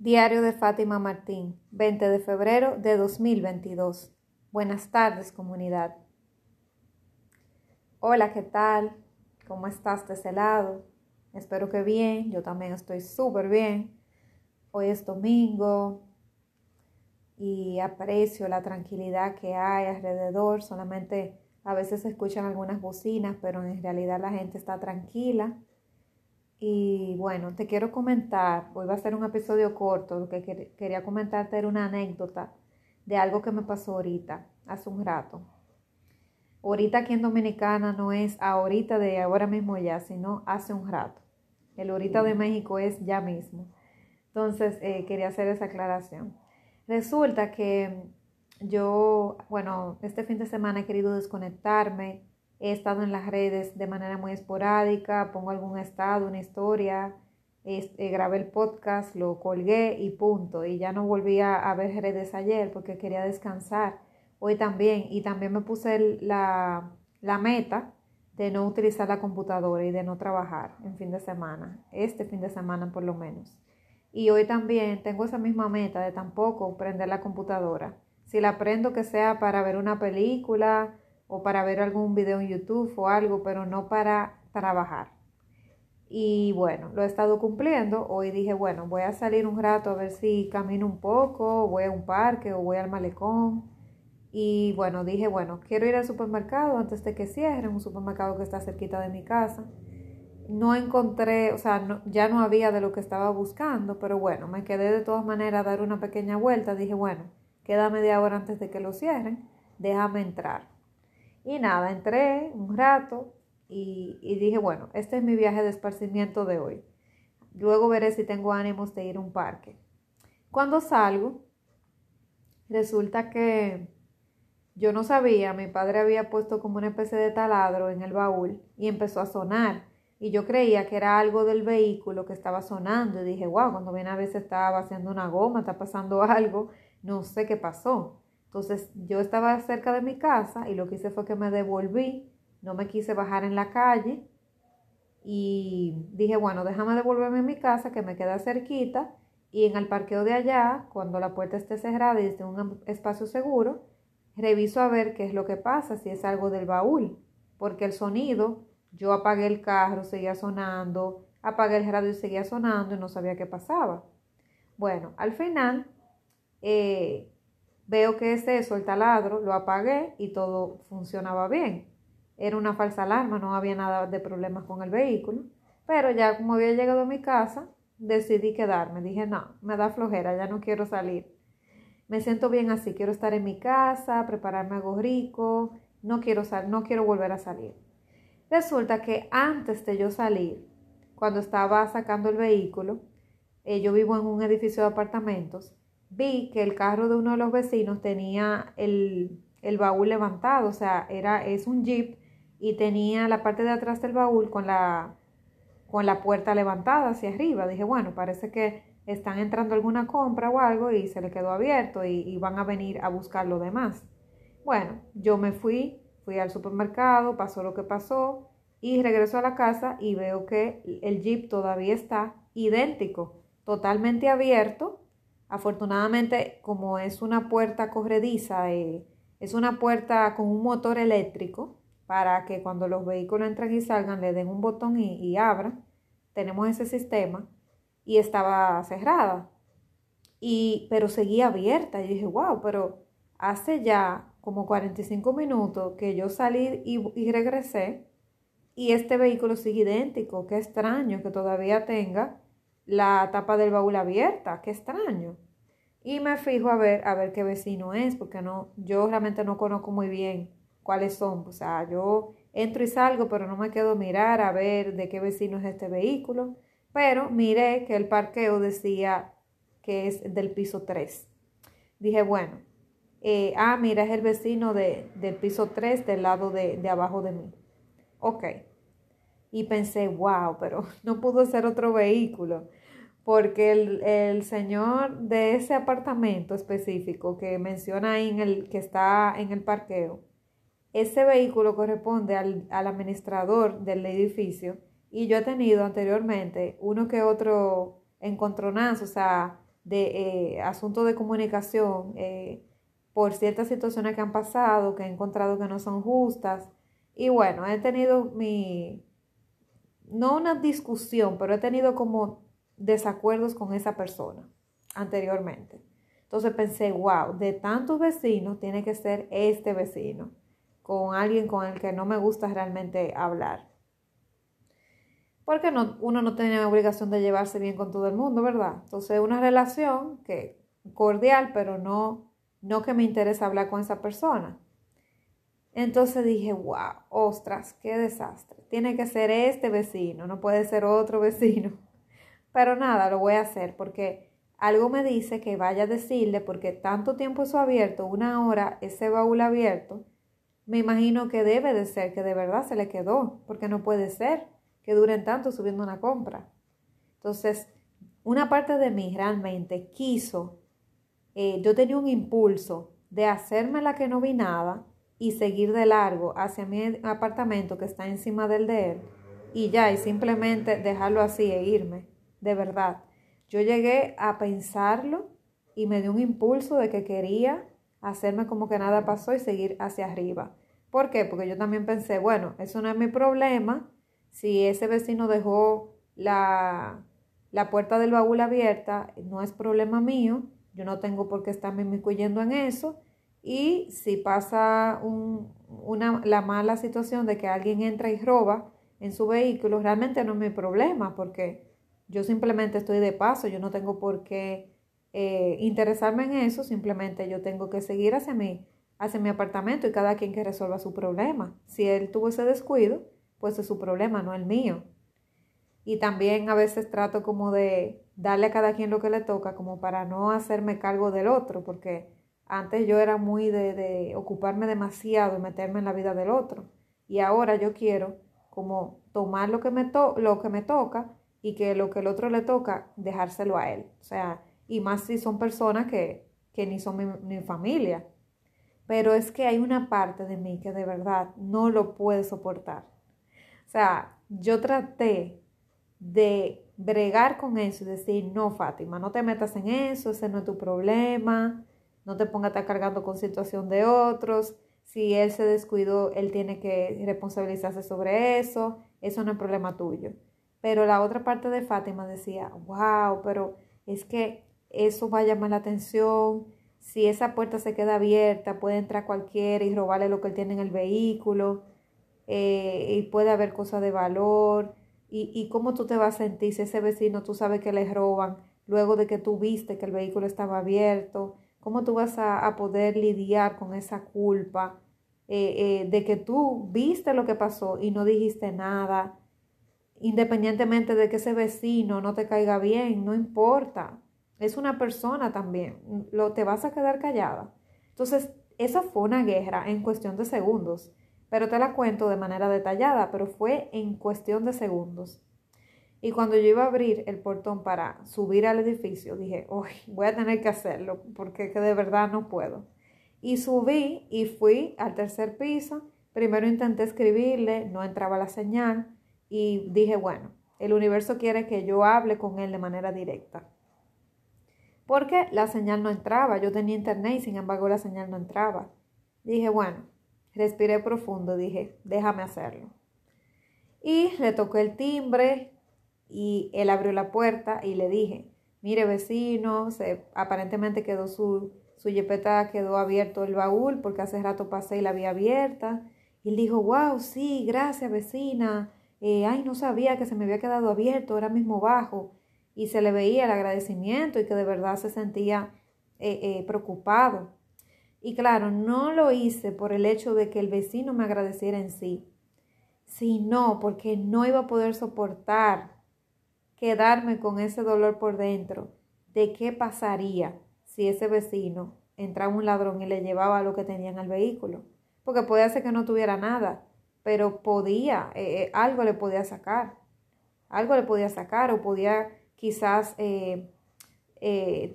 Diario de Fátima Martín, 20 de febrero de 2022. Buenas tardes, comunidad. Hola, ¿qué tal? ¿Cómo estás de ese lado? Espero que bien, yo también estoy súper bien. Hoy es domingo y aprecio la tranquilidad que hay alrededor. Solamente a veces se escuchan algunas bocinas, pero en realidad la gente está tranquila y bueno, te quiero comentar, hoy va a ser un episodio corto, lo que quería comentarte era una anécdota de algo que me pasó ahorita, hace un rato. Ahorita aquí en Dominicana no es ahorita de ahora mismo ya, sino hace un rato. El ahorita de México es ya mismo. Entonces, eh, quería hacer esa aclaración. Resulta que yo, bueno, este fin de semana he querido desconectarme, He estado en las redes de manera muy esporádica, pongo algún estado, una historia, eh, grabé el podcast, lo colgué y punto. Y ya no volví a, ver redes ayer porque quería descansar. Hoy también. Y también me puse la, la meta de no utilizar la computadora y de no trabajar en fin de semana, este fin de semana por lo menos. Y hoy también tengo esa misma meta de tampoco prender la computadora. Si la prendo que sea para ver una película, o para ver algún video en YouTube o algo, pero no para trabajar. Y bueno, lo he estado cumpliendo. Hoy dije, bueno, voy a salir un rato a ver si camino un poco, voy a un parque o voy al malecón. Y bueno, dije, bueno, quiero ir al supermercado antes de que cierren, un supermercado que está cerquita de mi casa. No encontré, o sea, ya no había de lo que estaba buscando, pero bueno, me quedé de todas maneras a dar una pequeña vuelta. Dije, bueno, queda media hora antes de que lo cierren, déjame entrar. Y nada, entré un rato y, dije, bueno, este es mi viaje de esparcimiento de hoy. Luego veré si tengo ánimos de ir a un parque. Cuando salgo, resulta que yo no sabía, mi padre había puesto como una especie de taladro en el baúl y empezó a sonar. Y yo creía que era algo del vehículo que estaba sonando. Y dije, wow, cuando viene a veces estaba haciendo una goma, está pasando algo, no sé qué pasó. Entonces yo estaba cerca de mi casa y lo que hice fue que me devolví, no me quise bajar en la calle y dije, bueno, déjame devolverme a mi casa que me queda cerquita y en el parqueo de allá, cuando la puerta esté cerrada y esté un espacio seguro, reviso a ver qué es lo que pasa, si es algo del baúl, porque el sonido, yo apagué el carro, seguía sonando, apagué el radio y seguía sonando y no sabía qué pasaba. Bueno, al final, eh, Veo que es eso, el taladro, lo apagué y todo funcionaba bien. Era una falsa alarma, no había nada de problemas con el vehículo. Pero ya como había llegado a mi casa, decidí quedarme. Dije, no, me da flojera, ya no quiero salir. Me siento bien así, quiero estar en mi casa, prepararme algo rico, no quiero, no quiero volver a salir. Resulta que antes de yo salir, cuando estaba sacando el vehículo, eh, yo vivo en un edificio de apartamentos, vi que el carro de uno de los vecinos tenía el, baúl levantado, o sea, era, es un jeep y tenía la parte de atrás del baúl con la, con la puerta levantada hacia arriba. Dije, bueno, parece que están entrando alguna compra o algo y se le quedó abierto y, y van a venir a buscar lo demás. Bueno, yo me fui, fui al supermercado, pasó lo que pasó y regreso a la casa y veo que el jeep todavía está idéntico, totalmente abierto Afortunadamente, como es una puerta corrediza, eh, es una puerta con un motor eléctrico para que cuando los vehículos entran y salgan le den un botón y, abran. Tenemos ese sistema y estaba cerrada. Y, pero seguía abierta. Y dije, wow, pero hace ya como 45 minutos que yo salí y, y regresé y este vehículo sigue idéntico. Qué extraño que todavía tenga la tapa del baúl abierta, qué extraño. Y me fijo a ver, a ver qué vecino es, porque no, yo realmente no conozco muy bien cuáles son. O sea, yo entro y salgo, pero no me quedo a mirar a ver de qué vecino es este vehículo. Pero miré que el parqueo decía que es del piso 3. Dije, bueno, eh, ah, mira, es el vecino de, del piso 3 del lado de, de abajo de mí. Ok. Y pensé, wow, pero no pudo ser otro vehículo porque el, señor de ese apartamento específico que menciona ahí en el que está en el parqueo, ese vehículo corresponde al, administrador del edificio y yo he tenido anteriormente uno que otro encontronazo, o sea, de eh, asuntos de comunicación eh, por ciertas situaciones que han pasado, que he encontrado que no son justas. Y bueno, he tenido mi, no una discusión, pero he tenido como desacuerdos con esa persona anteriormente. Entonces pensé, wow, de tantos vecinos tiene que ser este vecino, con alguien con el que no me gusta realmente hablar. Porque no, uno no tiene obligación de llevarse bien con todo el mundo, ¿verdad? Entonces, una relación que cordial, pero no, no que me interesa hablar con esa persona. Entonces dije, wow, ostras, qué desastre. Tiene que ser este vecino, no puede ser otro vecino. Pero nada, lo voy a hacer porque algo me dice que vaya a decirle, porque tanto tiempo eso abierto, una hora, ese baúl abierto, me imagino que debe de ser, que de verdad se le quedó, porque no puede ser que duren tanto subiendo una compra. Entonces, una parte de mí realmente quiso, eh, yo tenía un impulso de hacerme la que no vi nada y seguir de largo hacia mi apartamento que está encima del de él y ya, y simplemente dejarlo así e irme, de verdad. Yo llegué a pensarlo y me dio un impulso de que quería hacerme como que nada pasó y seguir hacia arriba. ¿Por qué? Porque yo también pensé, bueno, eso no es mi problema, si ese vecino dejó la, la puerta del baúl abierta, no es problema mío, yo no tengo por qué estarme inmiscuyendo en eso. Y si pasa un, una, la mala situación de que alguien entra y roba en su vehículo, realmente no es mi problema porque yo simplemente estoy de paso, yo no tengo por qué eh, interesarme en eso, simplemente yo tengo que seguir hacia mi, hacia mi apartamento y cada quien que resuelva su problema. Si él tuvo ese descuido, pues es su problema, no el mío. Y también a veces trato como de darle a cada quien lo que le toca, como para no hacerme cargo del otro, porque antes yo era muy de, de ocuparme demasiado y meterme en la vida del otro. Y ahora yo quiero como tomar lo que me, to lo que me toca y que lo que el otro le toca, dejárselo a él. O sea, y más si son personas que, que ni son mi, mi familia. Pero es que hay una parte de mí que de verdad no lo puede soportar. O sea, yo traté de bregar con eso y decir, no, Fátima, no te metas en eso, ese no es tu problema, no te pongas a estar cargando con situación de otros, si él se descuidó, él tiene que responsabilizarse sobre eso, eso no es problema tuyo. Pero la otra parte de Fátima decía, wow, pero es que eso va a llamar la atención, si esa puerta se queda abierta, puede entrar cualquiera y robarle lo que él tiene en el vehículo eh, y puede haber cosas de valor. Y, y cómo tú te vas a sentir si ese vecino tú sabes que le roban luego de que tú viste que el vehículo estaba abierto. ¿Cómo tú vas a, poder lidiar con esa culpa eh, eh, de que tú viste lo que pasó y no dijiste nada? Independientemente de que ese vecino no te caiga bien, no importa. Es una persona también. Lo, te vas a quedar callada. Entonces, esa fue una guerra en cuestión de segundos pero te la cuento de manera detallada, pero fue en cuestión de segundos. Y cuando yo iba a abrir el portón para subir al edificio, dije, voy a tener que hacerlo porque de verdad no puedo. Y subí y fui al tercer piso. Primero intenté escribirle, no entraba la señal y dije, bueno, el universo quiere que yo hable con él de manera directa. Porque la señal no entraba, yo tenía internet sin embargo la señal no entraba. Dije, bueno, Respiré profundo, dije, déjame hacerlo. Y le toqué el timbre y él abrió la puerta y le dije, mire vecino, se, aparentemente quedó su, su yepeta, quedó abierto el baúl porque hace rato pasé y la había abierta. Y él dijo, wow, sí, gracias vecina. Eh, ay, no sabía que se me había quedado abierto, ahora mismo bajo. Y se le veía el agradecimiento y que de verdad se sentía eh, eh, preocupado. Y claro, no lo hice por el hecho de que el vecino me agradeciera en sí, sino porque no iba a poder soportar quedarme con ese dolor por dentro de qué pasaría si ese vecino entraba un ladrón y le llevaba lo que tenía en el vehículo. Porque puede ser que no tuviera nada, pero podía, eh, eh, algo le podía sacar, algo le podía sacar o podía quizás eh,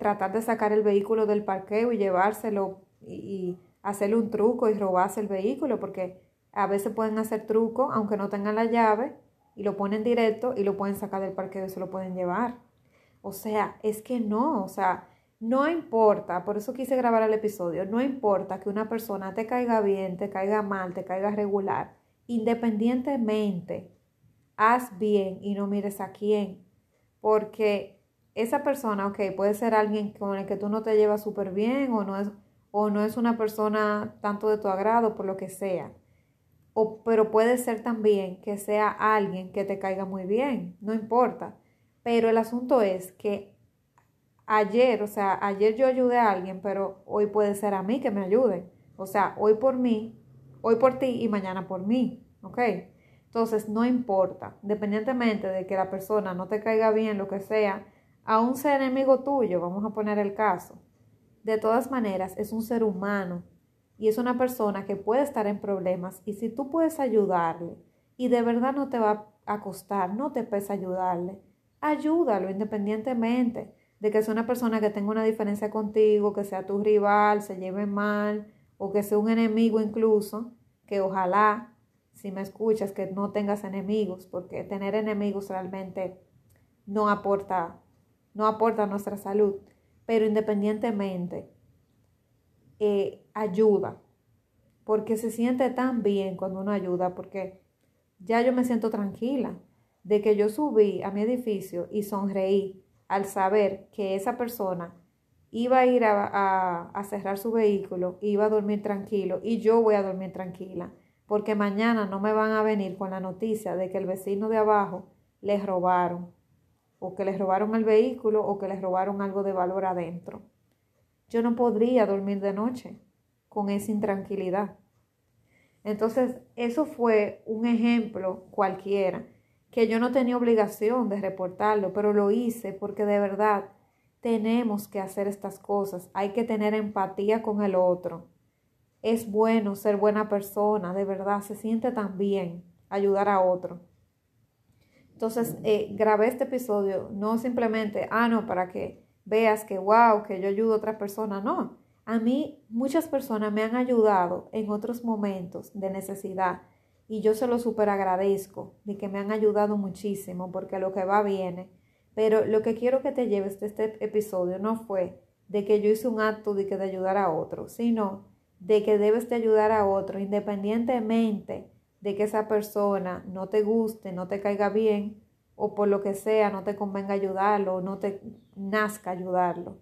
tratar de sacar el vehículo del parqueo y llevárselo y, hacerle un truco y robarse el vehículo, porque a veces pueden hacer truco aunque no tengan la llave y lo ponen directo y lo pueden sacar del parqueo y se lo pueden llevar. O sea, es que no, o sea, no importa, por eso quise grabar el episodio, no importa que una persona te caiga bien, te caiga mal, te caiga regular, independientemente, haz bien y no mires a quién, porque esa persona, ok, puede ser alguien con el que tú no te llevas súper bien o no, es, o no es una persona tanto de tu agrado, por lo que sea. O, pero puede ser también que sea alguien que te caiga muy bien, no importa. Pero el asunto es que ayer, o sea, ayer yo ayudé a alguien, pero hoy puede ser a mí que me ayuden. O sea, hoy por mí, hoy por ti y mañana por mí, ¿ok? Entonces, no importa, independientemente de que la persona no te caiga bien, lo que sea, aún sea enemigo tuyo, vamos a poner el caso. De todas maneras, es un ser humano y es una persona que puede estar en problemas y si tú puedes ayudarle y de verdad no te va a costar, no te pesa ayudarle, ayúdalo independientemente de que sea una persona que tenga una diferencia contigo, que sea tu rival, se lleve mal o que sea un enemigo incluso, que ojalá si me escuchas, que no tengas enemigos, porque tener enemigos realmente no aporta, no aporta a nuestra salud. Pero independientemente, eh, ayuda, porque se siente tan bien cuando uno ayuda, porque ya yo me siento tranquila de que yo subí a mi edificio y sonreí al saber que esa persona iba a ir a, a cerrar su vehículo, iba a dormir tranquilo y yo voy a dormir tranquila porque mañana no me van a venir con la noticia de que el vecino de abajo les robaron, o que les robaron el vehículo, o que les robaron algo de valor adentro. Yo no podría dormir de noche con esa intranquilidad. Entonces, eso fue un ejemplo cualquiera, que yo no tenía obligación de reportarlo, pero lo hice porque de verdad tenemos que hacer estas cosas, hay que tener empatía con el otro es bueno ser buena persona, de verdad, se siente tan bien ayudar a otro. Entonces, eh, grabé este episodio no simplemente, ah, no, para que veas que, wow, que yo ayudo a otras personas, no. A mí muchas personas me han ayudado en otros momentos de necesidad y yo se lo súper agradezco de que me han ayudado muchísimo porque lo que va viene. Pero lo que quiero que te lleves de este episodio no fue de que yo hice un acto de que de ayudar a otro, sino de que debes de ayudar a otro, independientemente de que esa persona no te guste, no te caiga bien o por lo que sea no te convenga ayudarlo o no te nazca ayudarlo.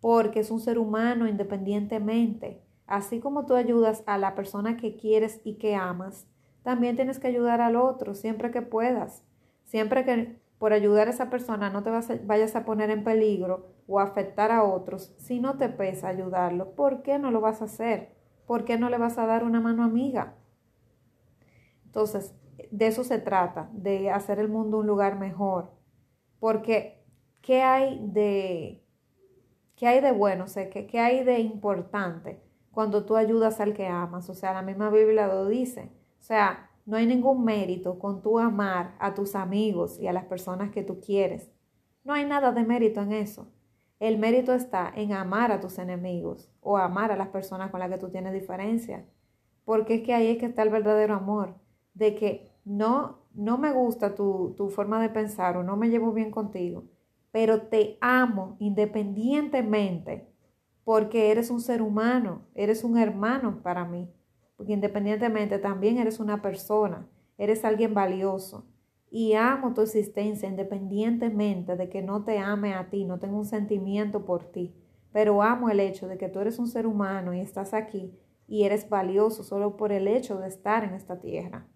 Porque es un ser humano independientemente. Así como tú ayudas a la persona que quieres y que amas, también tienes que ayudar al otro siempre que puedas. Siempre que por ayudar a esa persona no te vayas a poner en peligro o afectar a otros, si no te pesa ayudarlo, ¿por qué no lo vas a hacer? ¿Por qué no le vas a dar una mano amiga? Entonces, de eso se trata, de hacer el mundo un lugar mejor. Porque, ¿qué hay de, qué hay de bueno? O ¿qué, ¿qué hay de importante cuando tú ayudas al que amas? O sea, la misma Biblia lo dice. O sea, no hay ningún mérito con tu amar a tus amigos y a las personas que tú quieres. No hay nada de mérito en eso. El mérito está en amar a tus enemigos o amar a las personas con las que tú tienes diferencia. Porque es que ahí es que está el verdadero amor. De que no, no me gusta tu, tu forma de pensar o no me llevo bien contigo, pero te amo independientemente porque eres un ser humano, eres un hermano para mí porque independientemente también eres una persona, eres alguien valioso. Y amo tu existencia independientemente de que no te ame a ti, no tengo un sentimiento por ti, pero amo el hecho de que tú eres un ser humano y estás aquí y eres valioso solo por el hecho de estar en esta tierra.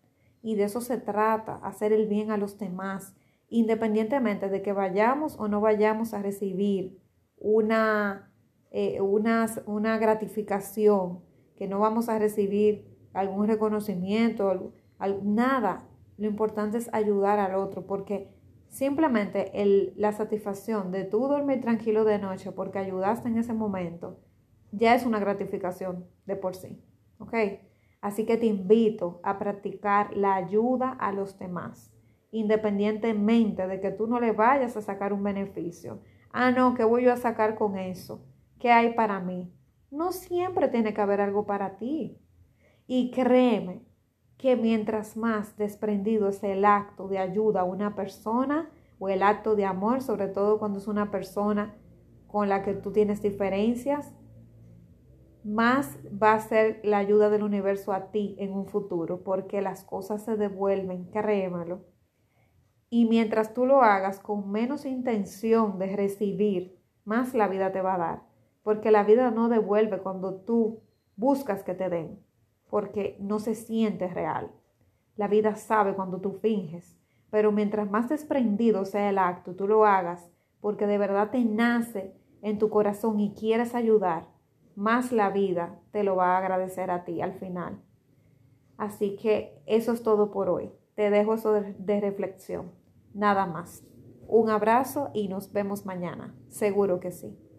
Y de eso se trata, hacer el bien a los demás, independientemente de que vayamos o no vayamos a recibir una, eh, una, una gratificación que no vamos a recibir algún reconocimiento, nada. Lo importante es ayudar al otro porque simplemente la satisfacción de tú dormir tranquilo de noche porque ayudaste en ese momento ya es una gratificación de por sí. ¿Ok? Así que te invito a practicar la ayuda a los demás, independientemente de que tú no le vayas a sacar un beneficio. Ah, no, ¿qué voy yo a sacar con eso? ¿Qué hay para mí? No siempre tiene que haber algo para ti. Y créeme que mientras más desprendido es el acto de ayuda a una persona, o el acto de amor, sobre todo cuando es una persona con la que tú tienes diferencias, más va a ser la ayuda del universo a ti en un futuro, porque las cosas se devuelven, créemelo. Y mientras tú lo hagas con menos intención de recibir, más la vida te va a dar, porque la vida no devuelve cuando tú buscas que te den, porque no se siente real. La vida sabe cuando tú finges, pero mientras más desprendido sea el acto, tú lo hagas, porque de verdad te nace en tu corazón y quieres ayudar, más la vida te lo va a agradecer a ti al final. Así que eso es todo por hoy. Te dejo eso de, reflexión. Nada más. Un abrazo y nos vemos mañana. Seguro que sí.